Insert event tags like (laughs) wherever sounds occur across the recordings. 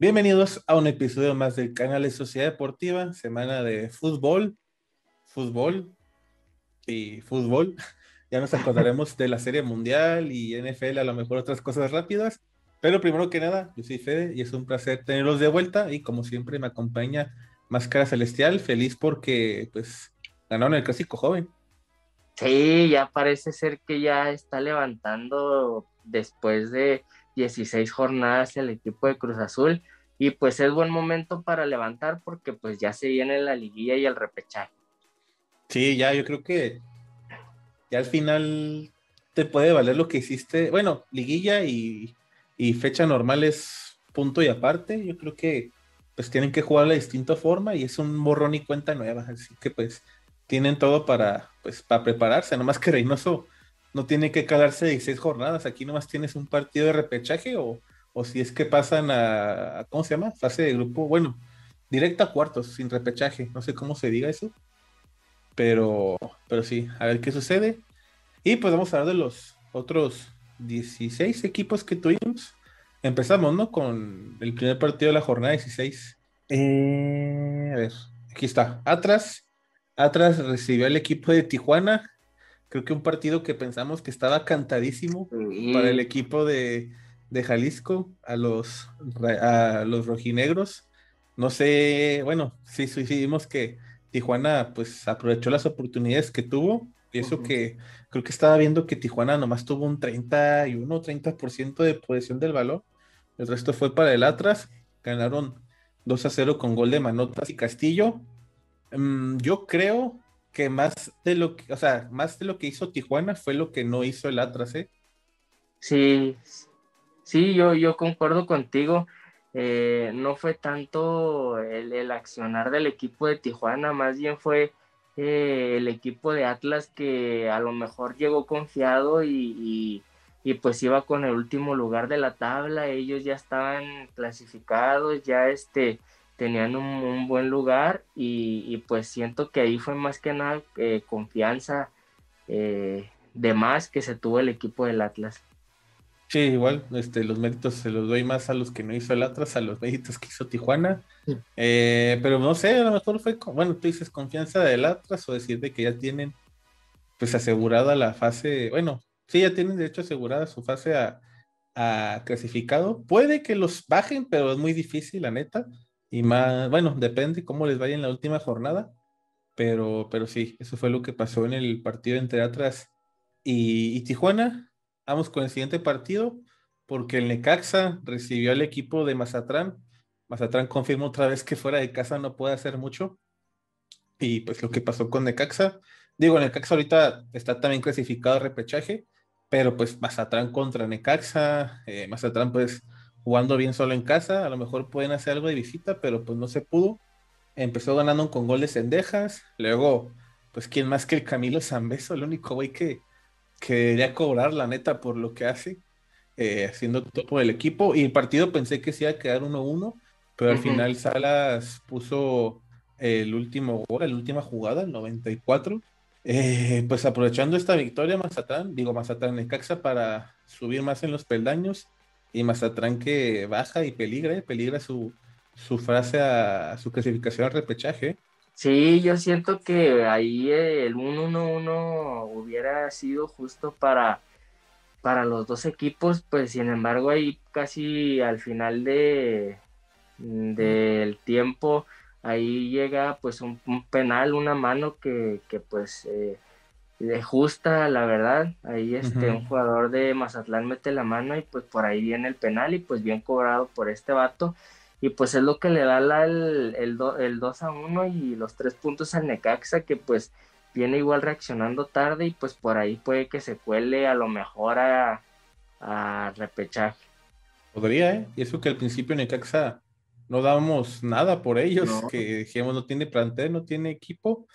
Bienvenidos a un episodio más del canal de Sociedad Deportiva, semana de fútbol, fútbol y fútbol. (laughs) Ya nos acordaremos de la Serie Mundial y NFL, a lo mejor otras cosas rápidas. Pero primero que nada, yo soy Fede y es un placer tenerlos de vuelta y como siempre me acompaña Máscara Celestial, feliz porque pues ganaron el clásico joven. Sí, ya parece ser que ya está levantando después de 16 jornadas el equipo de Cruz Azul y pues es buen momento para levantar porque pues ya se viene la liguilla y el repechaje. Sí, ya yo creo que ya al final te puede valer lo que hiciste. Bueno, liguilla y, fecha normal es punto y aparte. Yo creo que pues tienen que jugar de distinta forma y es un borrón y cuenta nueva. Así que pues tienen todo para, pues, para prepararse. Nomás que Reynoso no tiene que calarse 16 jornadas. Aquí nomás tienes un partido de repechaje o, o si es que pasan a, ¿cómo se llama? Fase de grupo, bueno, directa a cuartos, sin repechaje. No sé cómo se diga eso. Pero, pero sí, a ver qué sucede. Y pues vamos a hablar de los otros 16 equipos que tuvimos. Empezamos, ¿no? Con el primer partido de la jornada 16. Eh, a ver, aquí está. Atlas. Atlas recibió al equipo de Tijuana. Creo que un partido que pensamos que estaba cantadísimo para el equipo de, Jalisco, a los, a los rojinegros. No sé, bueno, sí, sí, vimos que Tijuana pues aprovechó las oportunidades que tuvo. Y eso que creo que estaba viendo que Tijuana nomás tuvo un 31, 30% de posesión del valor. El resto fue para el Atlas. Ganaron 2 a 0 con gol de Manotas y Castillo. Mm, yo creo que más de lo que, o sea, más de lo que hizo Tijuana fue lo que no hizo el Atlas, ¿eh? Sí, sí, yo, yo concuerdo contigo. Eh, no fue tanto el, accionar del equipo de Tijuana, más bien fue eh, el equipo de Atlas que a lo mejor llegó confiado y, pues iba con el último lugar de la tabla, ellos ya estaban clasificados, ya este, tenían un, buen lugar y, pues siento que ahí fue más que nada eh, confianza de más que se tuvo el equipo del Atlas. Sí, igual, este, los méritos se los doy más a los que no hizo el Atlas, a los méritos que hizo Tijuana. Eh, pero no sé, a lo mejor fue, bueno, tú dices confianza del Atlas o decir de que ya tienen pues asegurada la fase, bueno, sí, ya tienen de hecho asegurada su fase a, clasificado. Puede que los bajen, pero es muy difícil, la neta. Y más, bueno, depende cómo les vaya en la última jornada. Pero, pero sí, eso fue lo que pasó en el partido entre Atlas y, Tijuana Vamos con el siguiente partido, porque el Necaxa recibió al equipo de Mazatrán. Mazatrán confirmó otra vez que fuera de casa no puede hacer mucho. Y pues lo que pasó con Necaxa. Digo, Necaxa ahorita está también clasificado a repechaje, pero pues Mazatrán contra Necaxa, eh, Mazatrán pues jugando bien solo en casa, a lo mejor pueden hacer algo de visita, pero pues no se pudo. Empezó ganando con goles en Dejas, luego pues quién más que el Camilo Zambeso, el único güey que, que debería cobrar, la neta, por lo que hace, eh, haciendo todo por el equipo. Y el partido pensé que se iba a quedar 1-1, pero al final Salas puso el último gol, la última jugada, el 94. Eh, pues aprovechando esta victoria, Mazatlán, digo Mazatlán Necaxa para subir más en los peldaños y Mazatlán que baja y peligra, eh, peligra su, su frase a, su clasificación al repechaje. Sí, yo siento que ahí el 1-1-1 hubiera sido justo para, para los dos equipos, pues sin embargo ahí casi al final de del tiempo ahí llega pues un, penal, una mano que, que pues eh, justa la verdad, ahí este un jugador de Mazatlán mete la mano y pues por ahí viene el penal y pues bien cobrado por este vato y pues es lo que le da el, el, el 2 a 1 y los tres puntos al Necaxa que pues viene igual reaccionando tarde y pues por ahí puede que se cuele a lo mejor a, a repechaje. Podría, ¿eh? Y eso que al principio Necaxa no dábamos nada por ellos, que dijimos no tiene plantel, no tiene equipo,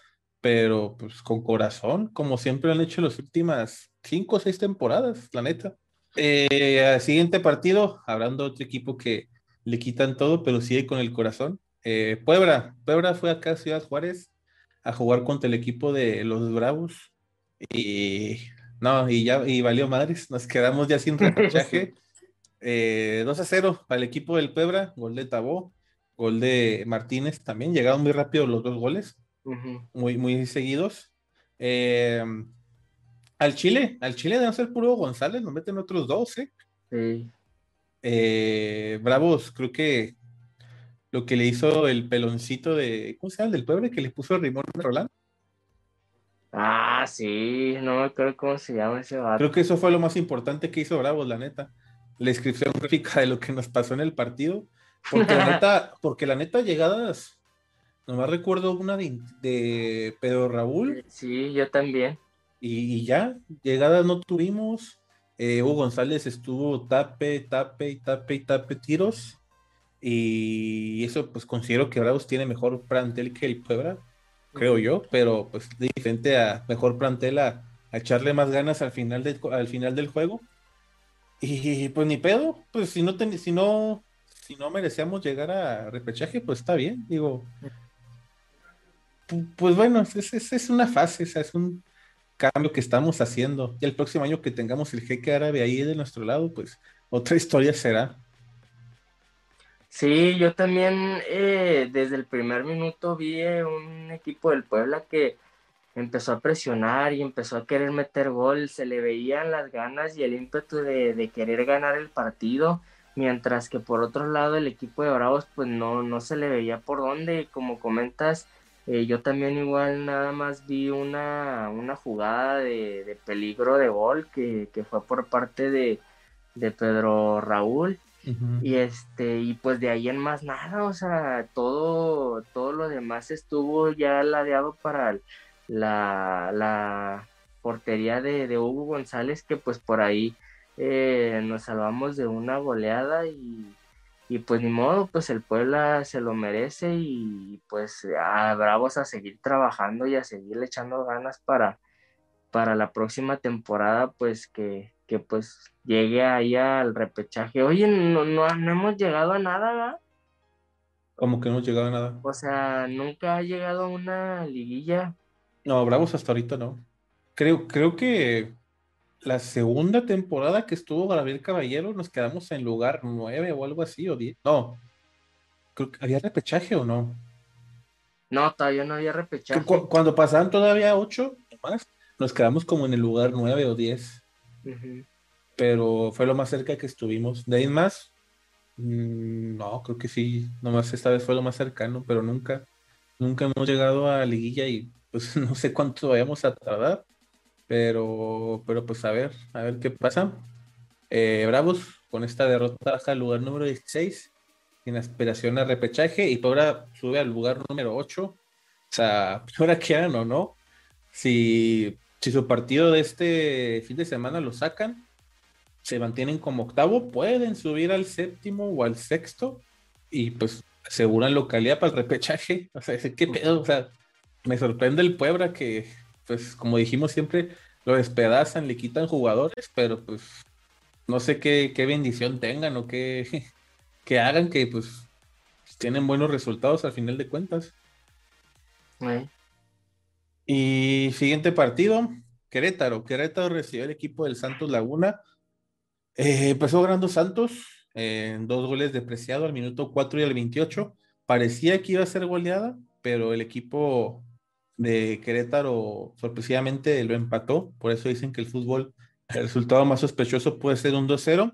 pero pues con corazón, como siempre han hecho las últimas cinco o seis temporadas, la neta. Eh, siguiente partido, hablando de otro equipo que le quitan todo, pero sigue con el corazón. Eh, Puebla, Puebla fue acá a Ciudad Juárez a jugar contra el equipo de los Bravos y no, y ya, y valió madres, nos quedamos ya sin (laughs) repechaje. Eh, 2 a 0 al equipo del Puebla, gol de Tabó, gol de Martínez también, llegaron muy rápido los dos goles, muy, muy seguidos. Eh, al Chile, al Chile de no ser puro González, nos meten otros dos, ¿eh? Sí. Eh, Bravos, creo que lo que le hizo el peloncito de, ¿cómo se llama? Del pueblo que le puso Rimón Rolán. Ah, sí, no me acuerdo cómo se llama ese vato. Creo que eso fue lo más importante que hizo Bravos, la neta. La descripción gráfica de lo que nos pasó en el partido. Porque la (laughs) neta, porque la neta, llegadas, nomás recuerdo una de, Pedro Raúl. Sí, yo también. Y, ya, llegadas no tuvimos. Eh, Hugo González estuvo tape, tape y tape y tape tiros. Y eso, pues considero que Bravos tiene mejor plantel que el Puebla, creo yo, pero pues diferente a mejor plantel a, echarle más ganas al final, al final del juego. Y pues ni pedo, pues si no, si no, si no merecíamos llegar a repechaje, pues está bien, digo. Pues bueno, es, es, una fase, es un cambio que estamos haciendo. Y el próximo año que tengamos el jeque árabe ahí de nuestro lado, pues otra historia será. Sí, yo también eh, desde el primer minuto vi un equipo del Puebla que empezó a presionar y empezó a querer meter gol, se le veían las ganas y el ímpetu de, querer ganar el partido, mientras que por otro lado el equipo de Bravos pues no, no se le veía por dónde, como comentas, eh, yo también igual nada más vi una, una jugada de, peligro de gol que, fue por parte de, de Pedro Raúl. Y este, y pues de ahí en más nada, o sea, todo, todo lo demás estuvo ya ladeado para la, la portería de, Hugo González, que pues por ahí eh, nos salvamos de una goleada y, y, pues ni modo, pues el Puebla se lo merece y pues a Bravos a seguir trabajando y a seguir echando ganas para, para la próxima temporada, pues que, que pues llegue ahí al repechaje. Oye, no, no, hemos llegado a nada, ¿verdad? ¿Cómo que no hemos llegado a nada? O sea, nunca ha llegado a una liguilla. No, Bravos hasta ahorita no. Creo, creo que la segunda temporada que estuvo Gabriel Caballero nos quedamos en lugar nueve o algo así, o diez. No. Creo que había repechaje o no. No, todavía no había repechaje. cuando pasaban todavía ocho más, nos quedamos como en el lugar nueve o diez pero fue lo más cerca que estuvimos. De ahí más, mm, no, creo que sí, nomás esta vez fue lo más cercano, pero nunca, nunca hemos llegado a liguilla y pues (laughs) no sé cuánto vayamos a tardar, pero, pero pues a ver, a ver qué pasa. Eh, Bravos con esta derrota baja al lugar número 16, sin aspiración a repechaje, y ahora sube al lugar número 8. O sea, (laughs) ahora quieran o no, si si su partido de este fin de semana lo sacan, se mantienen como octavo, pueden subir al séptimo o al sexto y pues aseguran localidad para el repechaje. O sea, qué pedo, o sea, me sorprende el Puebla que, pues como dijimos siempre, lo despedazan, le quitan jugadores, pero pues no sé qué, bendición tengan o qué, (laughs) que hagan que pues tienen buenos resultados al final de cuentas. Y siguiente partido, Querétaro. Querétaro recibió el equipo del Santos Laguna. Eh, empezó ganando Santos en dos goles de Preciado al minuto 4 y al 28. Parecía que iba a ser goleada, pero el equipo de Querétaro sorpresivamente lo empató. Por eso dicen que el fútbol, (laughs) el resultado más sospechoso puede ser un 2-0.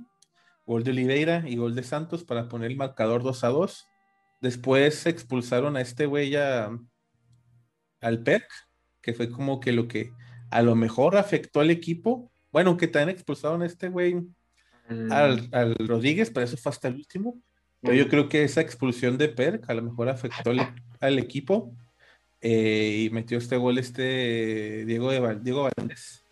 Gol de Oliveira y gol de Santos para poner el marcador 2 2. Después expulsaron a este güey al PEC, que fue como que lo que a lo mejor afectó al equipo. Bueno, que también expulsaron a este güey, al, Rodríguez, pero eso fue hasta el último. Pero yo creo que esa expulsión de Perk a lo mejor afectó al, (laughs) equipo eh, y metió este gol este Diego, de, Diego Valdés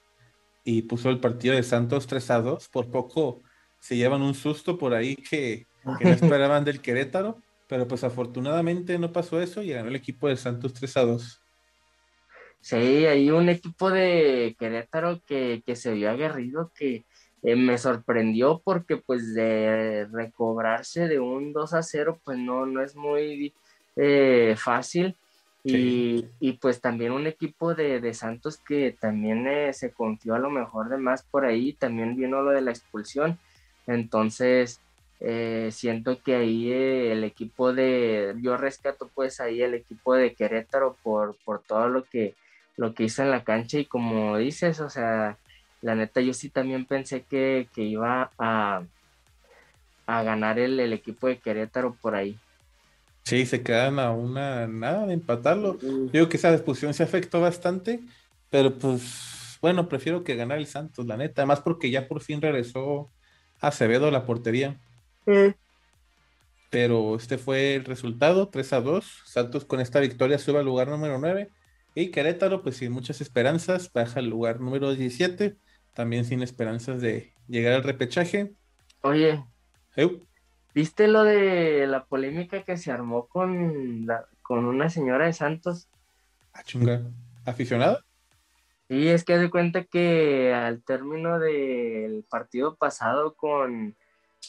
y puso el partido de Santos 3 a 2. Por poco se llevan un susto por ahí que, que no (laughs) esperaban del Querétaro, pero pues afortunadamente no pasó eso y ganó el equipo de Santos 3 a 2. Sí, hay un equipo de Querétaro que, se vio aguerrido, que eh, me sorprendió porque pues de recobrarse de un 2 a 0 pues no, no es muy eh, fácil. Y, pues también un equipo de, Santos que también eh, se confió a lo mejor de más por ahí, también vino lo de la expulsión. Entonces, eh, siento que ahí eh, el equipo de, yo rescato pues ahí el equipo de Querétaro por, por todo lo que, lo que hizo en la cancha y como dices, o sea, la neta yo sí también pensé que, iba a, a ganar el, el, equipo de Querétaro por ahí. Sí, se quedan a una nada de empatarlo. Digo que esa discusión se afectó bastante, pero pues bueno, prefiero que ganar el Santos, la neta, además porque ya por fin regresó Acevedo a la portería. Pero este fue el resultado, 3 a 2. Santos con esta victoria sube al lugar número 9. Y Querétaro, pues sin muchas esperanzas, baja al lugar número 17 también sin esperanzas de llegar al repechaje. Oye, ¿viste lo de la polémica que se armó con, con una señora de Santos? Ah, chunga. ¿Aficionada? Sí, es que de cuenta que al término del partido pasado con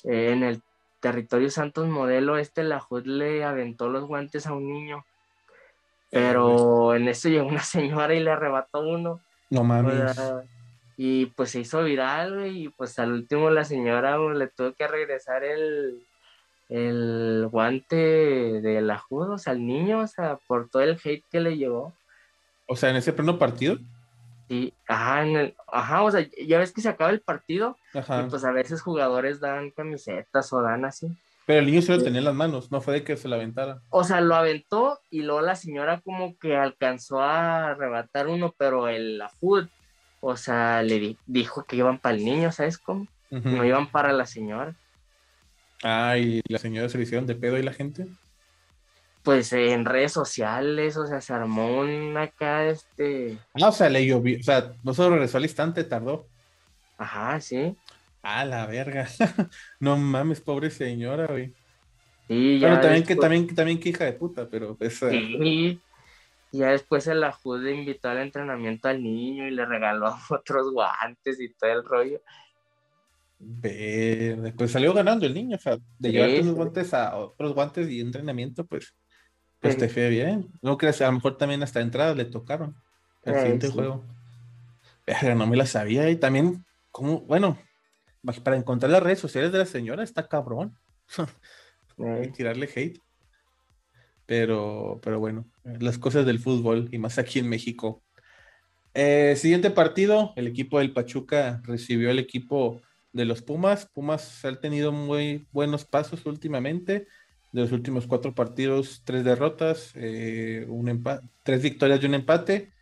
eh, en el territorio Santos Modelo, este la JUD le aventó los guantes a un niño. Pero en eso llegó una señora y le arrebató uno. No mames y pues se hizo viral, y pues al último la señora le tuvo que regresar el, el guante de la o sea, al niño, o sea, por todo el hate que le llevó. O sea, en ese pleno partido. Sí, ajá, en el, ajá, o sea, ya ves que se acaba el partido, y pues a veces jugadores dan camisetas o dan así. Pero el niño se lo tenía en las manos, no fue de que se lo aventara. O sea, lo aventó y luego la señora como que alcanzó a arrebatar uno, pero el la o sea, le dijo que iban para el niño, ¿sabes cómo? No iban para la señora. Ah, ¿y la señora se le hicieron de pedo y la gente? Pues en redes sociales, o sea, se armó una acá, este... Ah, o sea, le llovió, o sea, no solo regresó al instante, tardó. Ajá, sí. Ah, la verga. (laughs) no mames, pobre señora, güey. Sí, ya. Bueno, también, que, también, también que hija de puta, pero... Esa... Sí, y ya después el Ajude invitó al entrenamiento al niño y le regaló (laughs) otros guantes y todo el rollo. Verde, pues salió ganando el niño, o sea, de llevar llevarte guantes a otros guantes y entrenamiento, pues, pues te fue bien. No crees, a lo mejor también hasta entradas le tocaron el siguiente juego. Pero no me la sabía y también, como, bueno, para encontrar las redes sociales de la señora está cabrón. (laughs) Hay tirarle hate. Pero, pero bueno, las cosas del fútbol y más aquí en México. Eh, siguiente partido, el equipo del Pachuca recibió el equipo de los Pumas. Pumas ha tenido muy buenos pasos últimamente. De los últimos cuatro partidos, tres derrotas, eh, un tres victorias y un empate.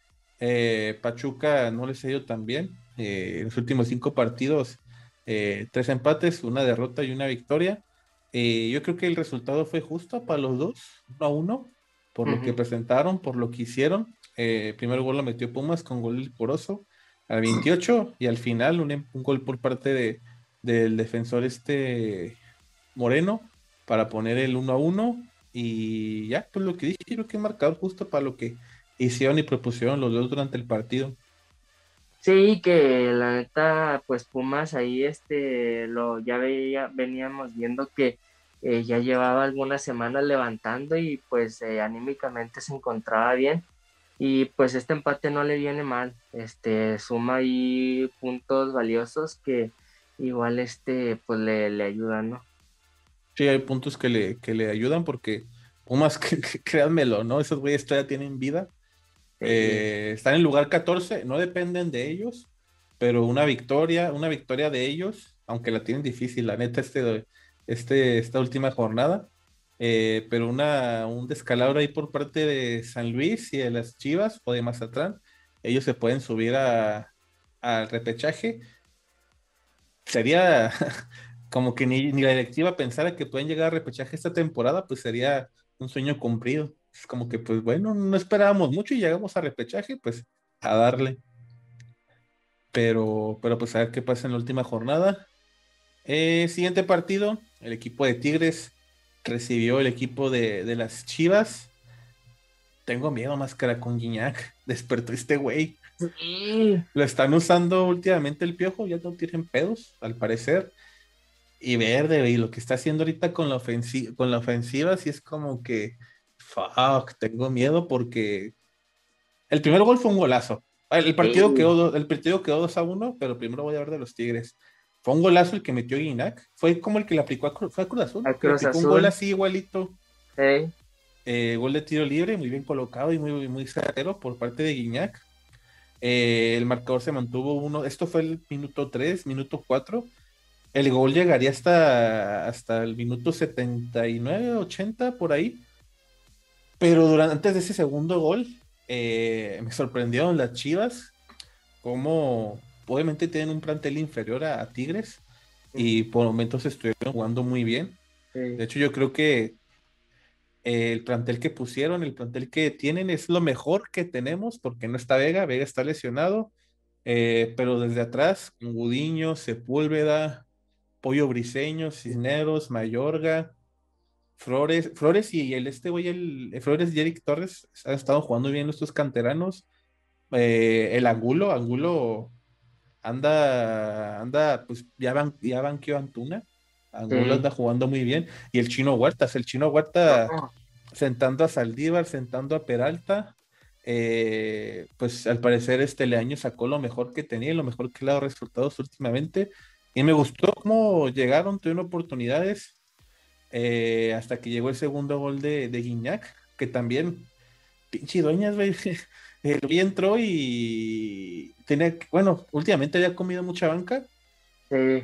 Eh, Pachuca no les ha ido tan bien. en los últimos cinco partidos, tres empates, una derrota y una victoria. Eh, yo creo que el resultado fue justo para los dos, uno a uno, por lo que presentaron, por lo que hicieron. Eh, primer gol lo metió Pumas con gol poroso al 28 y al final un, gol por parte de, del defensor este Moreno para poner el 1 a 1 y ya, pues lo que dije, creo que marcador justo para lo que hicieron y propusieron los dos durante el partido. Sí, que la neta, pues Pumas ahí, este, lo ya veía, veníamos viendo que eh, ya llevaba algunas semanas levantando y pues eh, anímicamente se encontraba bien y pues este empate no le viene mal, este, suma ahí puntos valiosos que igual este, pues le, le ayudan, ¿no? Sí, hay puntos que le, que le ayudan porque Pumas, (laughs) créanmelo, ¿no? Esos güeyes todavía tienen vida eh, están en lugar 14, no dependen de ellos, pero una victoria, una victoria de ellos, aunque la tienen difícil, la neta, este, este, esta última jornada, eh, pero una, un descalabro ahí por parte de San Luis y de las Chivas o de Mazatlán, ellos se pueden subir al repechaje. Sería (laughs) como que ni, ni la directiva pensara que pueden llegar a repechaje esta temporada, pues sería un sueño cumplido como que, pues bueno, no esperábamos mucho y llegamos a repechaje, pues a darle. Pero, pero pues a ver qué pasa en la última jornada. Eh, siguiente partido, el equipo de Tigres recibió el equipo de, las Chivas. Tengo miedo, máscara con Guiñac. (laughs) Despertó este güey. Lo están usando últimamente el piojo, ya no tienen pedos, al parecer. Y verde, y lo que está haciendo ahorita con la, ofensiva, con la ofensiva, sí es como que fuck, tengo miedo porque el primer gol fue un golazo. El partido, quedó, el partido quedó 2 a 1, pero primero voy a ver de los Tigres. Fue un golazo el que metió Guinac. Fue como el que le aplicó a, Cruz, Azul. un gol así igualito. Eh, gol de tiro libre, muy bien colocado y muy, muy certero por parte de Guiñac. Eh, el marcador se mantuvo uno. Esto fue el minuto 3, minuto 4. El gol llegaría hasta, hasta el minuto 79, 80, por ahí. Pero durante, antes de ese segundo gol, eh, me sorprendieron las Chivas, como obviamente tienen un plantel inferior a, Tigres y por momentos estuvieron jugando muy bien. De hecho, yo creo que el plantel que pusieron, el plantel que tienen es lo mejor que tenemos porque no está Vega, Vega está lesionado, eh, pero desde atrás, Gudiño, Sepúlveda, Pollo Briseño, Cisneros, Mayorga, Flores, Flores y el este güey, el, Flores y Eric Torres han estado jugando bien estos canteranos. Eh, el Angulo, Angulo anda, anda, pues ya, van, ya banqueó Antuna. Angulo anda jugando muy bien. Y el chino Huertas, el chino Huerta sentando a Saldívar, sentando a Peralta. Eh, pues al parecer este año sacó lo mejor que tenía y lo mejor que le ha dado resultados últimamente. Y me gustó cómo llegaron, tuvieron oportunidades. Eh, hasta que llegó el segundo gol de, de Guiñac, que también, pinche dueñas, güey. (laughs) El entró y tenía, bueno, últimamente había comido mucha banca. Sí.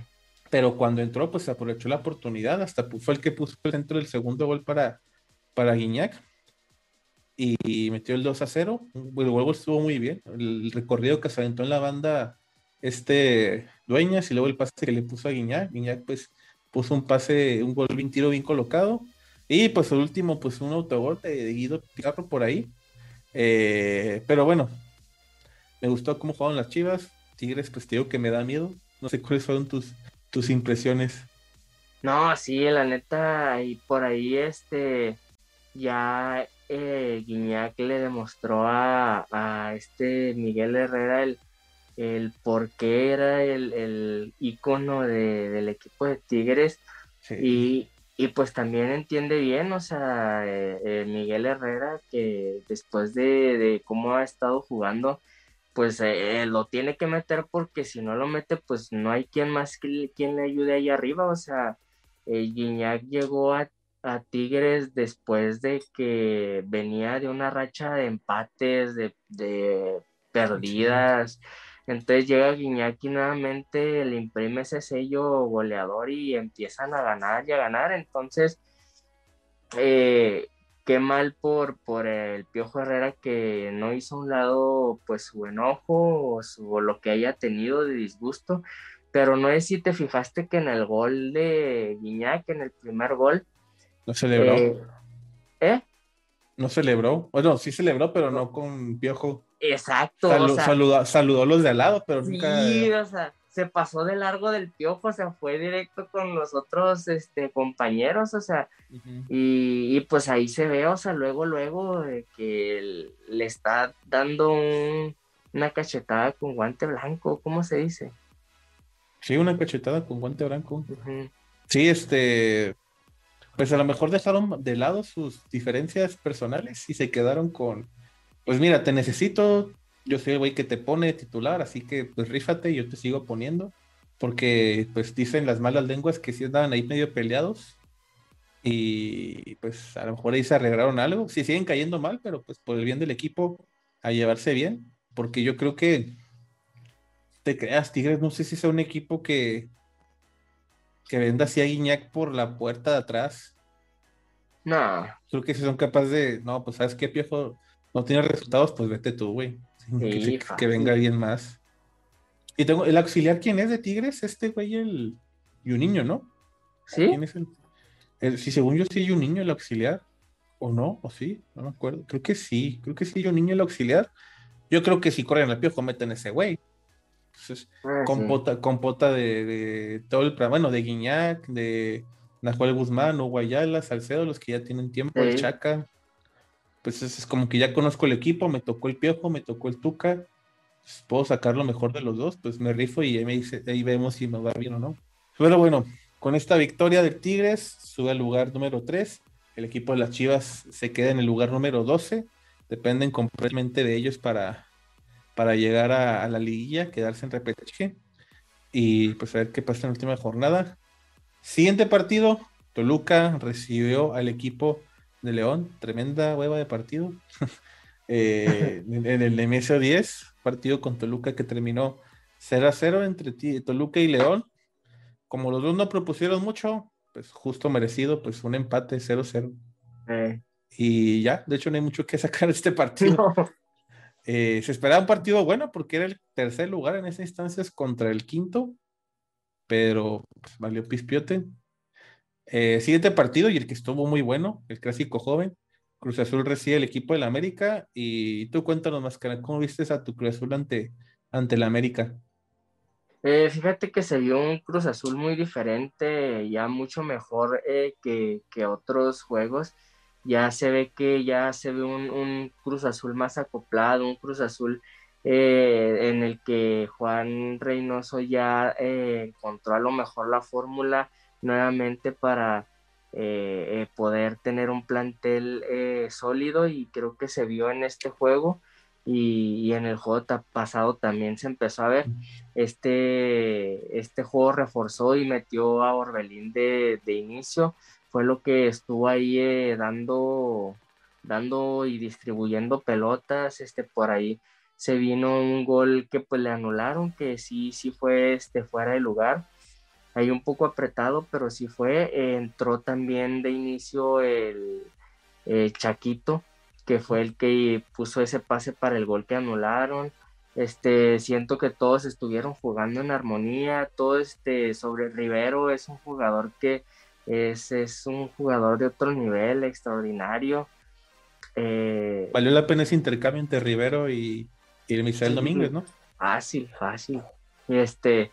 Pero cuando entró, pues aprovechó la oportunidad, hasta fue el que puso el centro del segundo gol para, para Guiñac. Y, metió el 2 a 0. El juego estuvo muy bien. El recorrido que se aventó en la banda, este Dueñas, y luego el pase que le puso a Guiñac. Guiñac, pues, puso un pase, un gol, un tiro bien colocado. Y pues el último, pues un autogol de, Guido Pizarro por ahí. Eh, pero bueno, me gustó cómo jugaron las Chivas. Tigres, pues te digo que me da miedo. No sé cuáles fueron tus, tus impresiones. No, sí, la neta, y por ahí este, ya eh, Guiñac le demostró a, este Miguel Herrera el, el por qué era el, el ícono del equipo de Tigres. Y, y, pues también entiende bien, o sea, eh, eh, Miguel Herrera, que después de, de, cómo ha estado jugando, pues eh, lo tiene que meter porque si no lo mete, pues no hay quien más que, quien le ayude ahí arriba. O sea, eh, Guiñac llegó a, Tigres después de que venía de una racha de empates, de, de perdidas. Entonces llega Guiñac y nuevamente le imprime ese sello goleador y empiezan a ganar y a ganar. Entonces, eh, qué mal por, por el Piojo Herrera que no hizo a un lado pues su enojo o, su, lo que haya tenido de disgusto, pero no es si te fijaste que en el gol de Guiñac, en el primer gol... No celebró. Eh, ¿Eh? No celebró. Bueno, sí celebró, pero no con Piojo. Exacto. saludó, saludó, a los de al lado, pero nunca... Sí, o sea, se pasó de largo del piojo, o sea, fue directo con los otros este, compañeros, o sea, y, pues ahí se ve, o sea, luego, luego que le está dando una cachetada con guante blanco, ¿cómo se dice? Sí, una cachetada con guante blanco. Sí, este, pues a lo mejor dejaron de lado sus diferencias personales y se quedaron con, pues mira, te necesito, yo soy el güey que te pone titular, así que pues rífate y yo te sigo poniendo. Porque pues dicen las malas lenguas que sí andaban ahí medio peleados. Y pues a lo mejor ahí se arreglaron algo. Sí siguen cayendo mal, pero pues por el bien del equipo, a llevarse bien. Porque yo creo que te creas, Tigres, no sé si sea un equipo que, que venda así a Guiñac por la puerta de atrás. No. Creo que si son capaces de, no, pues sabes qué, Piojo, no tiene resultados, pues vete tú, güey que, venga alguien más. Y tengo, ¿el auxiliar quién es de Tigres? Este güey, el. Y un niño, ¿no? ¿Sí? ¿Quién es el, Si según yo sí hay un niño el auxiliar. ¿O no? ¿O sí? No me acuerdo. Creo que sí. Creo que sí hay un niño el auxiliar. Yo creo que si corren al piojo meten ese güey. Entonces, ah, compota, compota de, de, todo el bueno, de Guiñac, de Nahuel Guzmán, Guayala, Salcedo, los que ya tienen tiempo, el Chaca pues es, como que ya conozco el equipo, me tocó el Piojo, me tocó el Tuca, pues, puedo sacar lo mejor de los dos, pues me rifo y ahí, me dice, ahí vemos si me va bien o no. Pero bueno, con esta victoria del Tigres, sube al lugar número 3, el equipo de las Chivas se queda en el lugar número 12, dependen completamente de ellos para, para llegar a, la liguilla, quedarse en repechaje. Y pues a ver qué pasa en la última jornada. Siguiente partido, Toluca recibió al equipo de León, tremenda hueva de partido. (laughs) Eh, en, el MSO 10, partido con Toluca que terminó 0 a 0 entre Toluca y León. Como los dos no propusieron mucho, pues justo merecido, pues un empate 0-0. Eh. Y ya, de hecho no hay mucho que sacar de este partido. Eh, se esperaba un partido bueno porque era el tercer lugar en esas instancias contra el quinto, pero pues, valió pispiote. Eh, siguiente partido y el que estuvo muy bueno, el clásico joven. Cruz Azul recibe el equipo del América y tú cuéntanos más, ¿cómo viste a tu Cruz Azul ante, ante el América? Eh, fíjate que se vio un Cruz Azul muy diferente, ya mucho mejor eh, que, otros juegos. Ya se ve que ya se ve un, Cruz Azul más acoplado, un Cruz Azul en el que Juan Reynoso ya encontró a lo mejor la fórmula nuevamente para eh, eh, poder tener un plantel eh, sólido y creo que se vio en este juego y, en el juego pasado también se empezó a ver. Este, este juego reforzó y metió a Orbelín de, inicio, fue lo que estuvo ahí dando, dando y distribuyendo pelotas, este, por ahí se vino un gol que pues le anularon, que sí, sí fue este, fuera de lugar ahí un poco apretado, pero sí fue. entró también de inicio el, Chaquito, que fue el que puso ese pase para el gol que anularon. Este, siento que todos estuvieron jugando en armonía, todo este sobre Rivero es un jugador que es, es un jugador de otro nivel, extraordinario. Eh, Valió la pena ese intercambio entre Rivero y, y el Misael Domínguez, ¿no? Fácil, fácil. Este,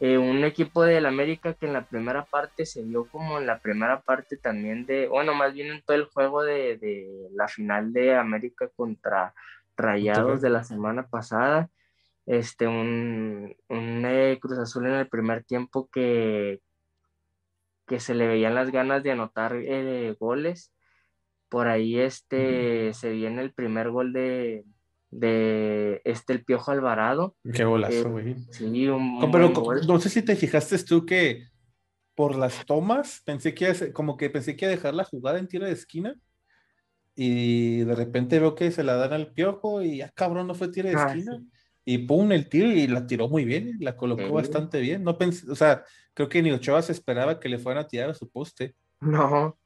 eh, un equipo del América que en la primera parte se vio como en la primera parte también de, bueno, más bien en todo el juego de, la final de América contra Rayados de la semana pasada. Este, un, un Cruz Azul en el primer tiempo que, que se le veían las ganas de anotar eh, goles. Por ahí este, se viene el primer gol de, de este el Piojo Alvarado. Qué golazo, eh, güey. sí, un, Pero no sé si te fijaste tú que por las tomas pensé que iba, como que pensé que iba a dejar la jugada en tiro de esquina y de repente veo que se la dan al Piojo y ya ah, cabrón no fue tiro de ah, esquina. Y pum, el tiro y la tiró muy bien, la colocó bastante bien. No pensé, o sea, creo que ni Ochoa se esperaba que le fueran a tirar a su poste. No,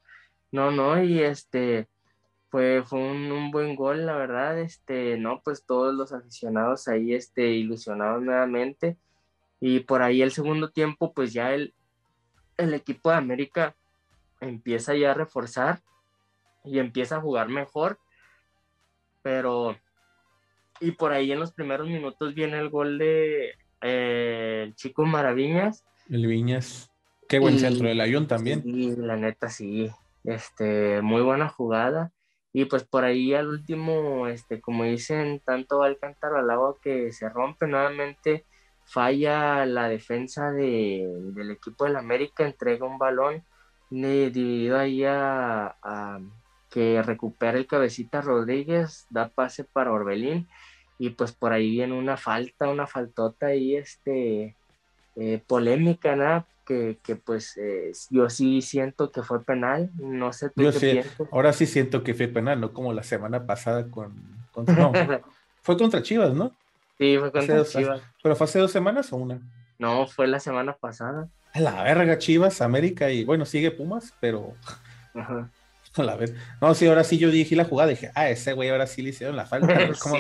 no, no, y este, fue, fue un, buen gol, la verdad. Este, no, pues todos los aficionados ahí este, ilusionados nuevamente. Y por ahí el segundo tiempo, pues ya el, el equipo de América empieza ya a reforzar y empieza a jugar mejor. Pero, y por ahí en los primeros minutos viene el gol de eh, el chico Maraviñas. El Viñas. Qué buen centro del Ayun también. Sí, la neta, sí. Este, muy buena jugada. Y pues por ahí al último, este, como dicen, tanto va el cántaro al agua que se rompe nuevamente, falla la defensa de, del equipo del América, entrega un balón dividido ahí a, que recupera el cabecita Rodríguez, da pase para Orbelín y pues por ahí viene una falta, una faltota ahí este eh, polémica, ¿no? que, pues eh, yo sí siento que fue penal, no sé tú qué Ahora sí siento que fue penal, no como la semana pasada con... no, (laughs) fue contra Chivas, ¿no? Sí, fue contra Chivas. ¿Pero fue hace dos semanas o una? No, fue la semana pasada. A la verga, Chivas, América y bueno, sigue Pumas, pero... Ajá. (laughs) La No, sí, ahora sí yo dije la jugada, dije, ah, ese güey ahora sí le hicieron la falta, (laughs) como,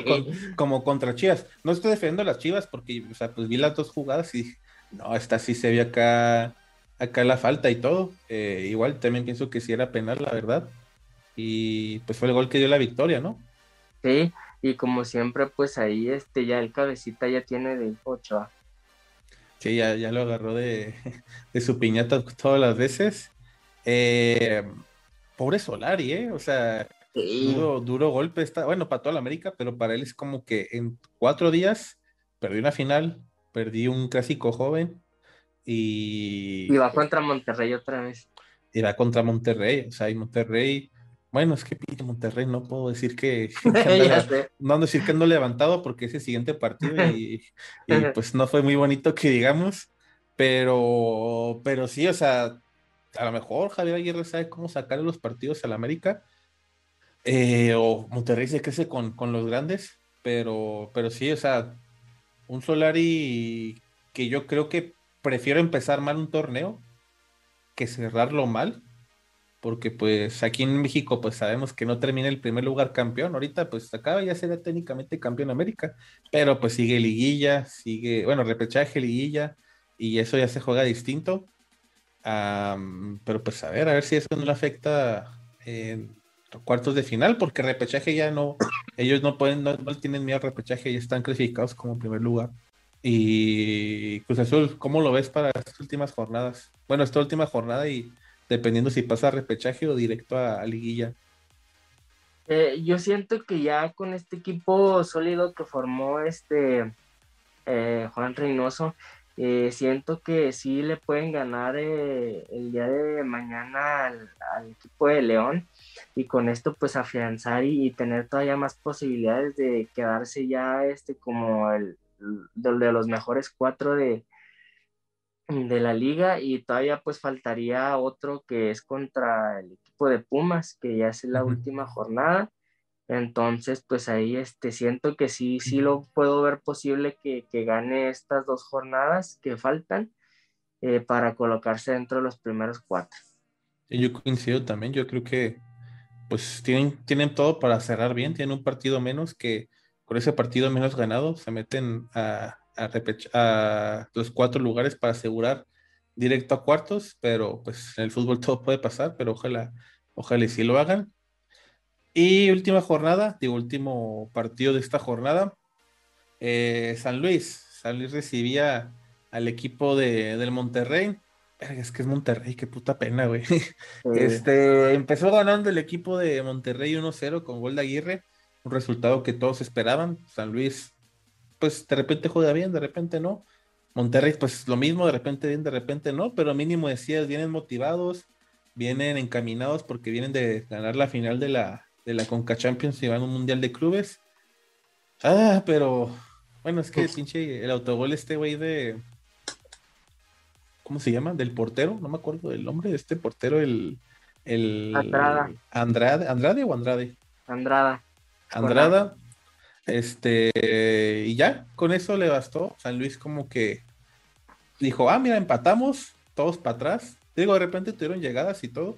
como contra Chivas. No estoy defendiendo a las Chivas porque, o sea, pues vi las dos jugadas y dije, no, esta sí se vio acá, acá la falta y todo. Eh, igual también pienso que sí era penal, la verdad. Y pues fue el gol que dio la victoria, ¿no? Sí, y como siempre, pues ahí este ya el cabecita ya tiene de Ochoa. Sí, ya, ya lo agarró de, (laughs) su piñata todas las veces. Eh, pobre Solari, ¿eh? O sea, duro, duro golpe. Está, bueno, para toda la América, pero para él es como que en cuatro días perdió una final, perdí un clásico joven y... Y va contra Monterrey otra vez. Y va contra Monterrey, o sea, y Monterrey, bueno, es que Monterrey, no puedo decir que, (laughs) (laughs) no decir que ando levantado porque ese siguiente partido (laughs) y, pues no fue muy bonito que digamos. Pero, pero sí, o sea, a lo mejor Javier Aguirre sabe cómo sacar los partidos al América. Eh, o Monterrey se crece con, con, los grandes, pero, pero sí, o sea, un Solari que yo creo que prefiero empezar mal un torneo que cerrarlo mal, porque pues aquí en México pues sabemos que no termina el primer lugar campeón, ahorita pues acaba ya sería técnicamente campeón América, pero pues sigue liguilla, sigue, bueno, repechaje, liguilla, y eso ya se juega distinto, pero pues a ver, a ver si eso no le afecta en cuartos de final, porque repechaje ya no, ellos no pueden, no, tienen miedo al repechaje, ya están clasificados como primer lugar. Y Cruz Azul, ¿cómo lo ves para estas últimas jornadas? Bueno, esta última jornada y dependiendo si pasa a repechaje o directo a, liguilla. Eh, yo siento que ya con este equipo sólido que formó este eh, Juan Reynoso, eh, siento que sí le pueden ganar el día de mañana al, equipo de León y con esto pues afianzar y, y, tener todavía más posibilidades de quedarse ya este como el, de, los mejores cuatro de, de la liga y todavía pues faltaría otro que es contra el equipo de Pumas, que ya es la última jornada. Entonces, pues ahí este, siento que sí, sí lo puedo ver posible que, gane estas dos jornadas que faltan eh, para colocarse dentro de los primeros cuatro. Yo coincido también, yo creo que pues tienen, tienen todo para cerrar bien, tienen un partido menos que, con ese partido menos ganado, se meten a, a, los cuatro lugares para asegurar directo a cuartos, pero pues en el fútbol (laughs) todo puede pasar, pero ojalá, ojalá y sí lo hagan. Y última jornada, digo, último partido de esta jornada, eh, San Luis. San Luis recibía al equipo de, del Monterrey. Es que es Monterrey, qué puta pena, güey. (laughs) Este, empezó ganando el equipo de Monterrey 1-0 con gol de Aguirre un resultado que todos esperaban. San Luis, pues de repente juega bien, de repente no. Monterrey, pues lo mismo, de repente bien, de repente no, pero mínimo decías, vienen motivados, vienen encaminados porque vienen de ganar la final de la, de la Conca Champions y van a un mundial de clubes. Ah, pero bueno, es que el pinche el autogol este güey de ¿cómo se llama? Del portero, no me acuerdo del nombre de este portero, el el Andrade, Andrade o Andrade. Andrada. Andrada. Este, y ya, con eso le bastó. San Luis como que dijo, ah, mira, empatamos, todos para atrás. Digo, de repente tuvieron llegadas y todo,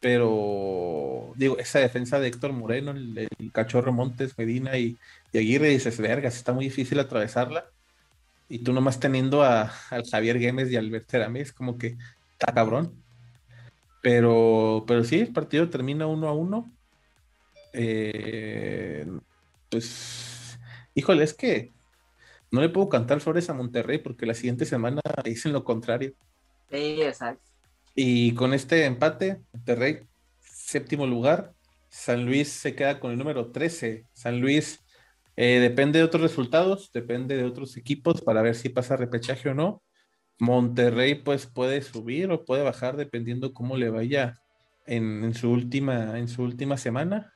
pero digo, esa defensa de Héctor Moreno, el, cachorro Montes, Medina y, Aguirre, dices, vergas, está muy difícil atravesarla. Y tú nomás teniendo a, al Javier Gómez y al es como que está cabrón. Pero, pero sí, el partido termina uno a uno. Eh, pues, híjole, es que no le puedo cantar flores a Monterrey porque la siguiente semana (laughs) dicen lo contrario. Sí, exacto. Y con este empate, Monterrey, séptimo lugar, San Luis se queda con el número 13. San Luis eh, depende de otros resultados, depende de otros equipos para ver si pasa repechaje o no. Monterrey pues puede subir o puede bajar dependiendo cómo le vaya en, su, última, en su última semana.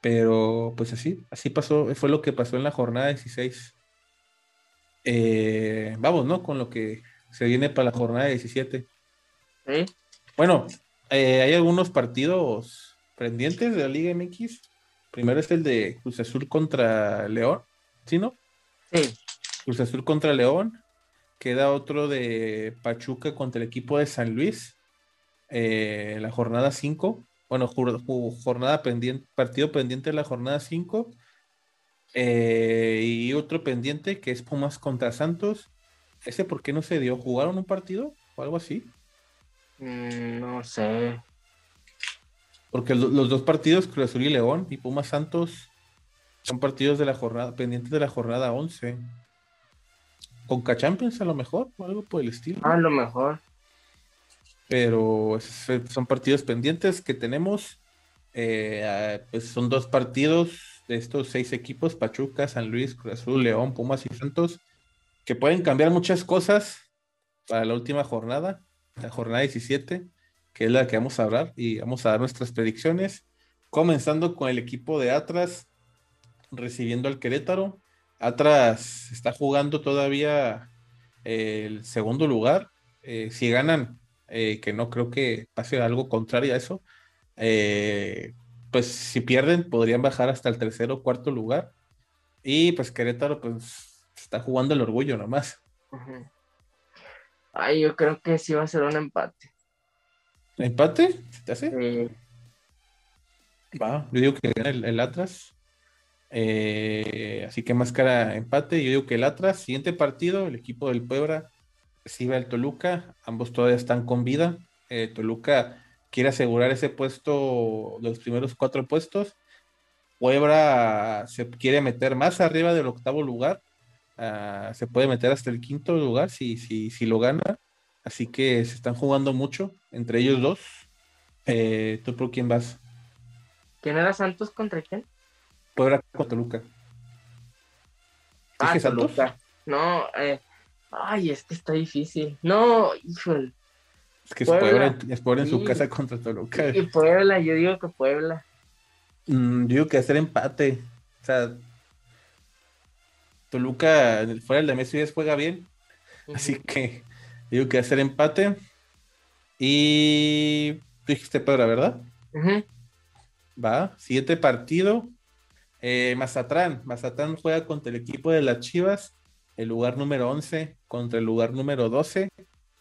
Pero pues así, así pasó, fue lo que pasó en la jornada 16. Eh, vamos, ¿no? Con lo que se viene para la jornada 17. ¿Sí? Bueno, eh, hay algunos partidos pendientes de la Liga MX. Primero es el de Cruz Azul contra León, ¿sí no? Sí. Cruz Azul contra León. Queda otro de Pachuca contra el equipo de San Luis. Eh, la jornada 5 bueno, jornada pendiente, partido pendiente de la jornada 5. Eh, y otro pendiente que es Pumas contra Santos. ¿Ese por qué no se dio? ¿Jugaron un partido o algo así? Mm, no sé. Porque los dos partidos, Cruz Azul y León y Pumas Santos, son partidos de la jornada, pendientes de la jornada 11. Con Champions a lo mejor, o algo por el estilo. A lo mejor pero son partidos pendientes que tenemos. Eh, pues son dos partidos de estos seis equipos, Pachuca, San Luis, Cruz Azul, León, Pumas y Santos, que pueden cambiar muchas cosas para la última jornada, la jornada 17, que es la que vamos a hablar y vamos a dar nuestras predicciones, comenzando con el equipo de Atlas recibiendo al Querétaro. Atlas está jugando todavía el segundo lugar Eh, si ganan, eh, que no creo que pase algo contrario a eso, eh, pues si pierden podrían bajar hasta el tercer o cuarto lugar. Y pues Querétaro pues está jugando el orgullo nomás. Ay, yo creo que sí va a ser un empate. ¿Empate? ¿Te hace? Va, yo digo que gana el, Atlas. Eh, así que más cara empate. Yo digo que el Atlas, siguiente partido, el equipo del Puebla recibe al Toluca. Ambos todavía están con vida. Eh, Toluca quiere asegurar ese puesto, los primeros cuatro puestos. Puebla se quiere meter más arriba del octavo lugar. Ah, se puede meter hasta el quinto lugar si, si, si lo gana. Así que se están jugando mucho entre ellos dos. Eh, ¿Tú por quién vas? ¿Quién era Santos contra quién? Puebla contra Toluca. Ah, Toluca. No, eh, ay, es que está difícil. No, híjole. Es que Puebla. es Puebla, en su casa contra Toluca. Y Puebla, yo digo que Puebla. Mm, yo digo que hacer empate. O sea, Toluca fuera del de Messi juega bien. Así que digo que hacer empate. Y dijiste Pedro, ¿verdad? Va, siguiente partido. Eh, Mazatlán. Mazatlán juega contra el equipo de las Chivas, el lugar número 11 contra el lugar número 12.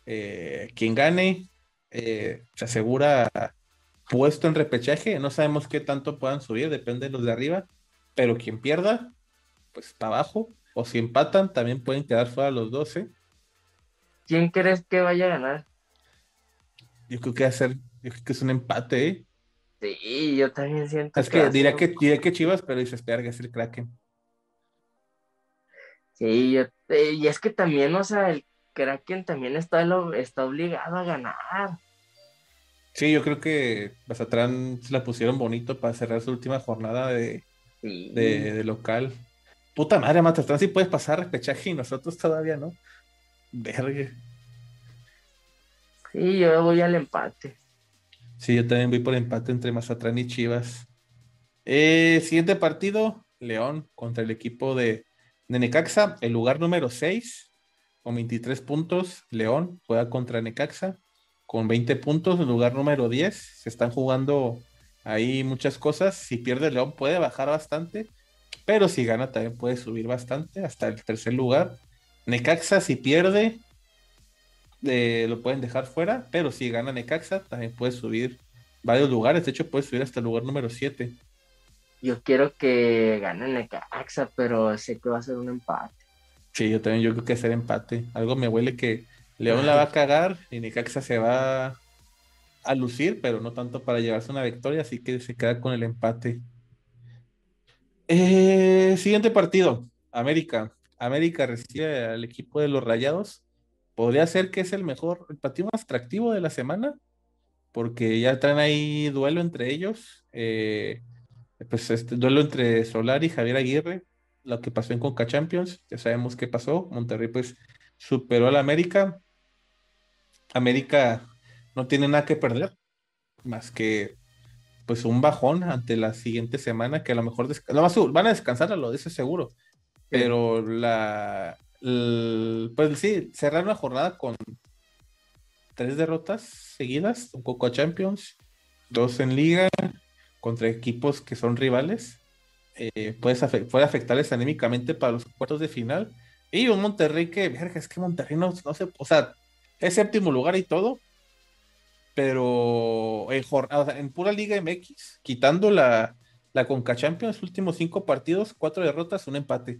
Eh, quien gane eh, se asegura puesto en repechaje. No sabemos qué tanto puedan subir, depende de los de arriba. Pero quien pierda, pues para abajo. O si empatan, también pueden quedar fuera los 12. ¿Quién crees que vaya a ganar? Yo creo que va a ser, yo creo que es un empate, ¿eh? Sí, yo también siento. Es que, diría, que que Chivas, pero dices, que es el Kraken. Sí, eh, y es que también, o sea, el Kraken también está, está obligado a ganar. Sí, yo creo que Mazatlán se la pusieron bonito para cerrar su última jornada de, de, local. Puta madre, Mazatlán sí puedes pasar repechaje y nosotros todavía no. Verga. Sí, yo voy al empate. Sí, yo también voy por empate entre Mazatlán y Chivas. Eh, siguiente partido, León contra el equipo de, Necaxa, el lugar número 6 con 23 puntos. León juega contra Necaxa con 20 puntos, el lugar número 10. Se están jugando ahí muchas cosas. Si pierde León puede bajar bastante, pero si gana también puede subir bastante hasta el tercer lugar. Necaxa si pierde lo pueden dejar fuera, pero si gana Necaxa también puede subir varios lugares. De hecho puede subir hasta el lugar número 7. Yo quiero que gane Necaxa, pero sé que va a ser un empate. Sí, yo también yo creo que hacer empate. Algo me huele que León la va a cagar y Necaxa se va a lucir, pero no tanto para llevarse una victoria, así que se queda con el empate. Eh, siguiente partido, América. América recibe al equipo de los Rayados. Podría ser que es el mejor, el partido más atractivo de la semana, porque ya traen ahí duelo entre ellos. Eh, pues este duelo entre Solar y Javier Aguirre lo que pasó en Conca Champions, ya sabemos qué pasó. Monterrey pues superó al América. América no tiene nada que perder, más que pues un bajón ante la siguiente semana, que a lo mejor van a descansar a lo de ese seguro. Pero la pues sí, cerrar una jornada con tres derrotas seguidas, un Coca Champions, dos en liga, contra equipos que son rivales eh, puede, afectarles anímicamente para los cuartos de final. Y un Monterrey que, verga, es que Monterrey no, no sé, o sea, es séptimo lugar y todo, pero en, en pura Liga MX, quitando la, la Conca Champions, últimos cinco partidos, cuatro derrotas, un empate.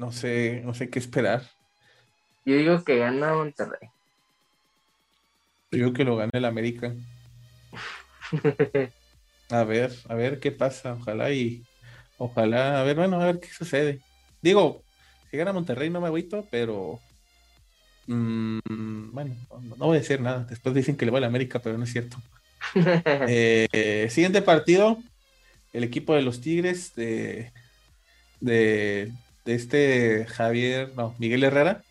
No sé, no sé qué esperar. Yo digo que gana Monterrey. Yo digo que lo gane el América. (laughs) A ver, a ver qué pasa. Ojalá y. Ojalá, a ver, bueno, a ver qué sucede. Digo, si gana Monterrey no me agüito, pero. Mm, bueno, no, voy a decir nada. Después dicen que le va a la América, pero no es cierto. (laughs) Eh, siguiente partido: el equipo de los Tigres de, de, de este Javier, no, Miguel Herrera,